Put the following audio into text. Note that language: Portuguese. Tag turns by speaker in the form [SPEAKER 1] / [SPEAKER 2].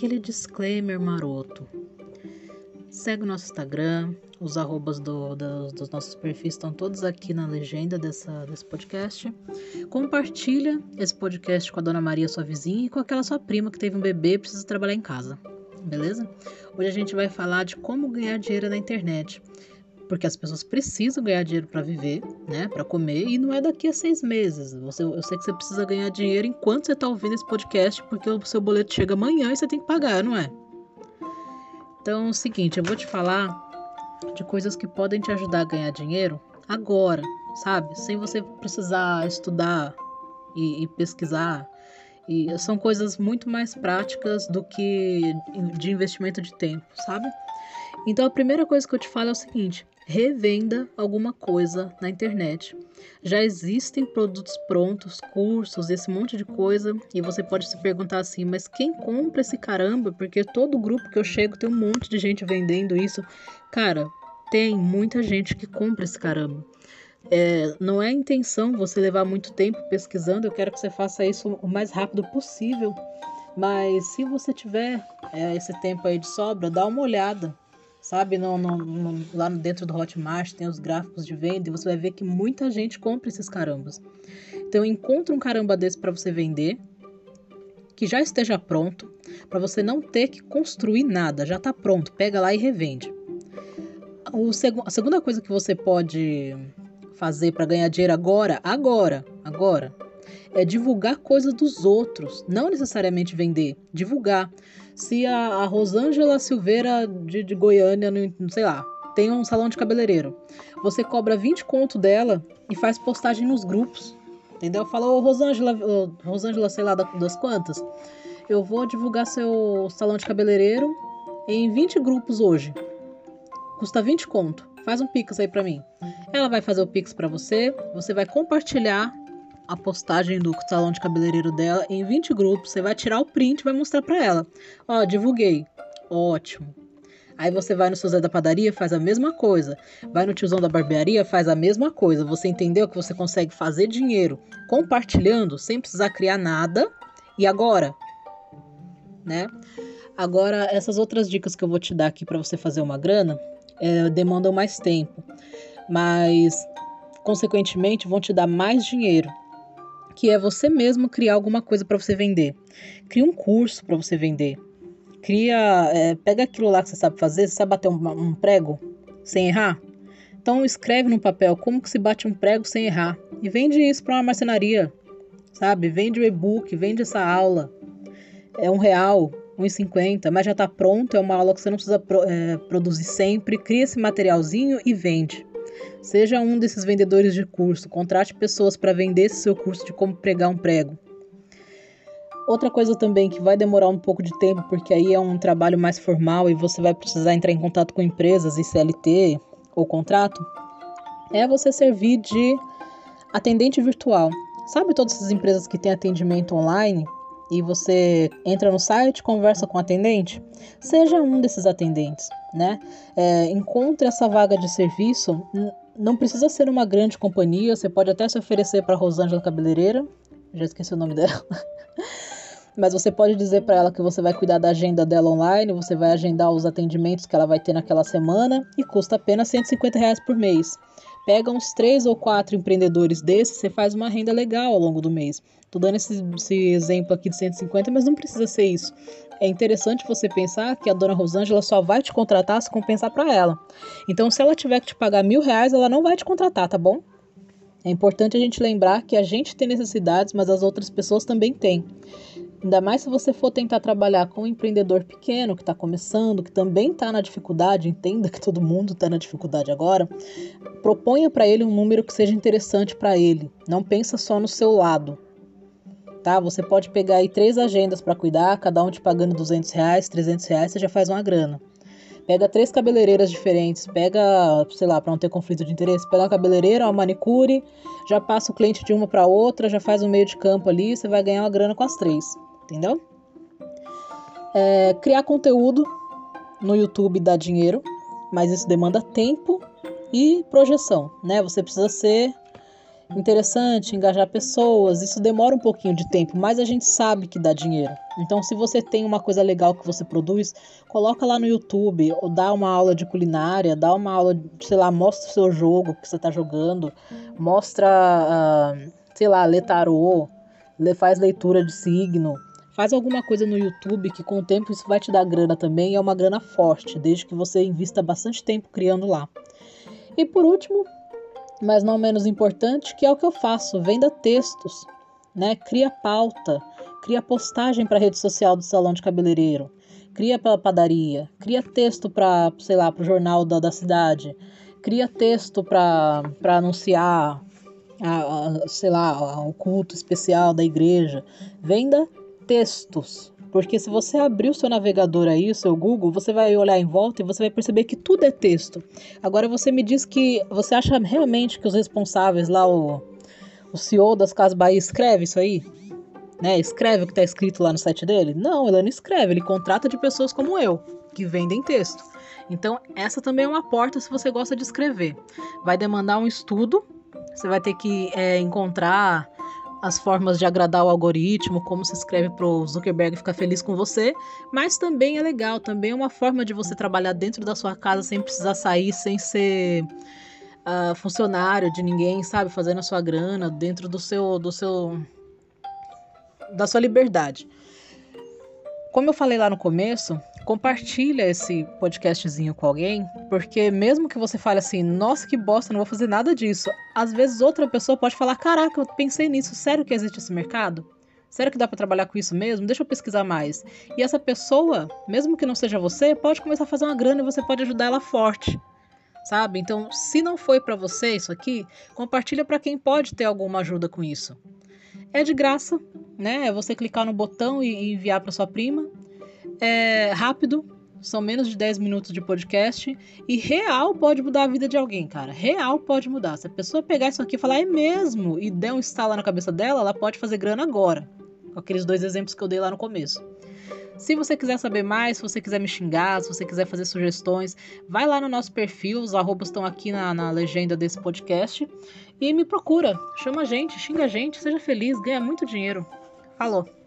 [SPEAKER 1] aquele disclaimer maroto. Segue o nosso Instagram, os arrobas do, do, dos nossos perfis estão todos aqui na legenda dessa, desse podcast. Compartilha esse podcast com a dona Maria, sua vizinha, e com aquela sua prima que teve um bebê e precisa trabalhar em casa. Beleza? Hoje a gente vai falar de como ganhar dinheiro na internet porque as pessoas precisam ganhar dinheiro para viver, né, para comer, e não é daqui a seis meses. Você, eu sei que você precisa ganhar dinheiro enquanto você está ouvindo esse podcast, porque o seu boleto chega amanhã e você tem que pagar, não é? Então, é o seguinte, eu vou te falar de coisas que podem te ajudar a ganhar dinheiro agora, sabe? Sem você precisar estudar e, e pesquisar. E são coisas muito mais práticas do que de investimento de tempo, sabe? Então a primeira coisa que eu te falo é o seguinte: revenda alguma coisa na internet. Já existem produtos prontos, cursos, esse monte de coisa, e você pode se perguntar assim, mas quem compra esse caramba? Porque todo grupo que eu chego tem um monte de gente vendendo isso. Cara, tem muita gente que compra esse caramba. É, não é intenção você levar muito tempo pesquisando, eu quero que você faça isso o mais rápido possível. Mas se você tiver é, esse tempo aí de sobra, dá uma olhada sabe? No, no, no, lá dentro do Hotmart tem os gráficos de venda e você vai ver que muita gente compra esses carambas. Então encontra um caramba desse para você vender, que já esteja pronto, para você não ter que construir nada, já está pronto, pega lá e revende. O seg a segunda coisa que você pode fazer para ganhar dinheiro agora, agora, agora, é divulgar coisas dos outros, não necessariamente vender, divulgar. Se a, a Rosângela Silveira de, de Goiânia, não sei lá, tem um salão de cabeleireiro, você cobra 20 conto dela e faz postagem nos grupos, entendeu? Fala, Rosângela, Rosângela, sei lá das quantas, eu vou divulgar seu salão de cabeleireiro em 20 grupos hoje. Custa 20 conto. Faz um pix aí para mim. Ela vai fazer o pix para você, você vai compartilhar a postagem do salão de cabeleireiro dela em 20 grupos. Você vai tirar o print e vai mostrar para ela. Ó, divulguei. Ótimo. Aí você vai no seu Zé da padaria, faz a mesma coisa. Vai no tiozão da barbearia, faz a mesma coisa. Você entendeu que você consegue fazer dinheiro compartilhando sem precisar criar nada. E agora, né? Agora, essas outras dicas que eu vou te dar aqui para você fazer uma grana é, demandam mais tempo, mas consequentemente vão te dar mais dinheiro que é você mesmo criar alguma coisa para você vender. Cria um curso para você vender. Cria, é, pega aquilo lá que você sabe fazer, você sabe bater um, um prego sem errar. Então escreve no papel como que se bate um prego sem errar e vende isso para uma marcenaria, sabe? Vende o e-book, vende essa aula. É um real, 1,50, mas já está pronto, é uma aula que você não precisa é, produzir sempre. Cria esse materialzinho e vende. Seja um desses vendedores de curso, contrate pessoas para vender esse seu curso de como pregar um prego. Outra coisa também que vai demorar um pouco de tempo, porque aí é um trabalho mais formal e você vai precisar entrar em contato com empresas e CLT ou contrato, é você servir de atendente virtual. Sabe todas essas empresas que têm atendimento online e você entra no site, conversa com o atendente? Seja um desses atendentes, né? É, encontre essa vaga de serviço não precisa ser uma grande companhia, você pode até se oferecer para Rosângela Cabeleireira, já esqueci o nome dela. Mas você pode dizer para ela que você vai cuidar da agenda dela online, você vai agendar os atendimentos que ela vai ter naquela semana e custa apenas 150 reais por mês. Pega uns três ou quatro empreendedores desses, você faz uma renda legal ao longo do mês. Tô dando esse, esse exemplo aqui de 150, mas não precisa ser isso é interessante você pensar que a dona Rosângela só vai te contratar se compensar para ela. Então, se ela tiver que te pagar mil reais, ela não vai te contratar, tá bom? É importante a gente lembrar que a gente tem necessidades, mas as outras pessoas também têm. Ainda mais se você for tentar trabalhar com um empreendedor pequeno que está começando, que também está na dificuldade, entenda que todo mundo está na dificuldade agora. Proponha para ele um número que seja interessante para ele. Não pensa só no seu lado tá? Você pode pegar aí três agendas para cuidar, cada um te pagando 200 reais, 300 reais, você já faz uma grana. Pega três cabeleireiras diferentes, pega, sei lá, para não ter conflito de interesse, pega uma cabeleireira, uma manicure, já passa o cliente de uma para outra, já faz um meio de campo ali, você vai ganhar uma grana com as três, entendeu? É, criar conteúdo no YouTube dá dinheiro, mas isso demanda tempo e projeção, né? Você precisa ser interessante, engajar pessoas. Isso demora um pouquinho de tempo, mas a gente sabe que dá dinheiro. Então, se você tem uma coisa legal que você produz, coloca lá no YouTube, ou dá uma aula de culinária, dá uma aula, sei lá, mostra o seu jogo que você está jogando, mostra, uh, sei lá, lê tarô, faz leitura de signo. Faz alguma coisa no YouTube que com o tempo isso vai te dar grana também, é uma grana forte, desde que você invista bastante tempo criando lá. E por último, mas não menos importante, que é o que eu faço, venda textos, né? Cria pauta, cria postagem para a rede social do salão de cabeleireiro, cria para padaria, cria texto para, sei lá, para o jornal da, da cidade, cria texto para anunciar, a, a, sei lá, o culto especial da igreja. Venda textos, porque se você abrir o seu navegador aí, o seu Google, você vai olhar em volta e você vai perceber que tudo é texto. Agora você me diz que você acha realmente que os responsáveis lá, o, o CEO das Casas Bahia, escreve isso aí? Né? Escreve o que está escrito lá no site dele? Não, ele não escreve, ele contrata de pessoas como eu, que vendem texto. Então, essa também é uma porta se você gosta de escrever. Vai demandar um estudo, você vai ter que é, encontrar as formas de agradar o algoritmo, como se escreve para o Zuckerberg ficar feliz com você, mas também é legal, também é uma forma de você trabalhar dentro da sua casa sem precisar sair, sem ser uh, funcionário de ninguém, sabe, fazendo a sua grana dentro do seu, do seu, da sua liberdade. Como eu falei lá no começo, compartilha esse podcastzinho com alguém, porque mesmo que você fale assim, nossa, que bosta, não vou fazer nada disso, às vezes outra pessoa pode falar, caraca, eu pensei nisso, sério que existe esse mercado? Sério que dá para trabalhar com isso mesmo? Deixa eu pesquisar mais. E essa pessoa, mesmo que não seja você, pode começar a fazer uma grana e você pode ajudar ela forte. Sabe? Então, se não foi para você isso aqui, compartilha para quem pode ter alguma ajuda com isso. É de graça, né? É você clicar no botão e enviar para sua prima é rápido, são menos de 10 minutos de podcast e real pode mudar a vida de alguém, cara. Real pode mudar. Se a pessoa pegar isso aqui e falar é mesmo e der um estalo na cabeça dela, ela pode fazer grana agora. Com aqueles dois exemplos que eu dei lá no começo. Se você quiser saber mais, se você quiser me xingar, se você quiser fazer sugestões, vai lá no nosso perfil, os arrobas estão aqui na, na legenda desse podcast e me procura. Chama a gente, xinga a gente, seja feliz, ganha muito dinheiro. Falou!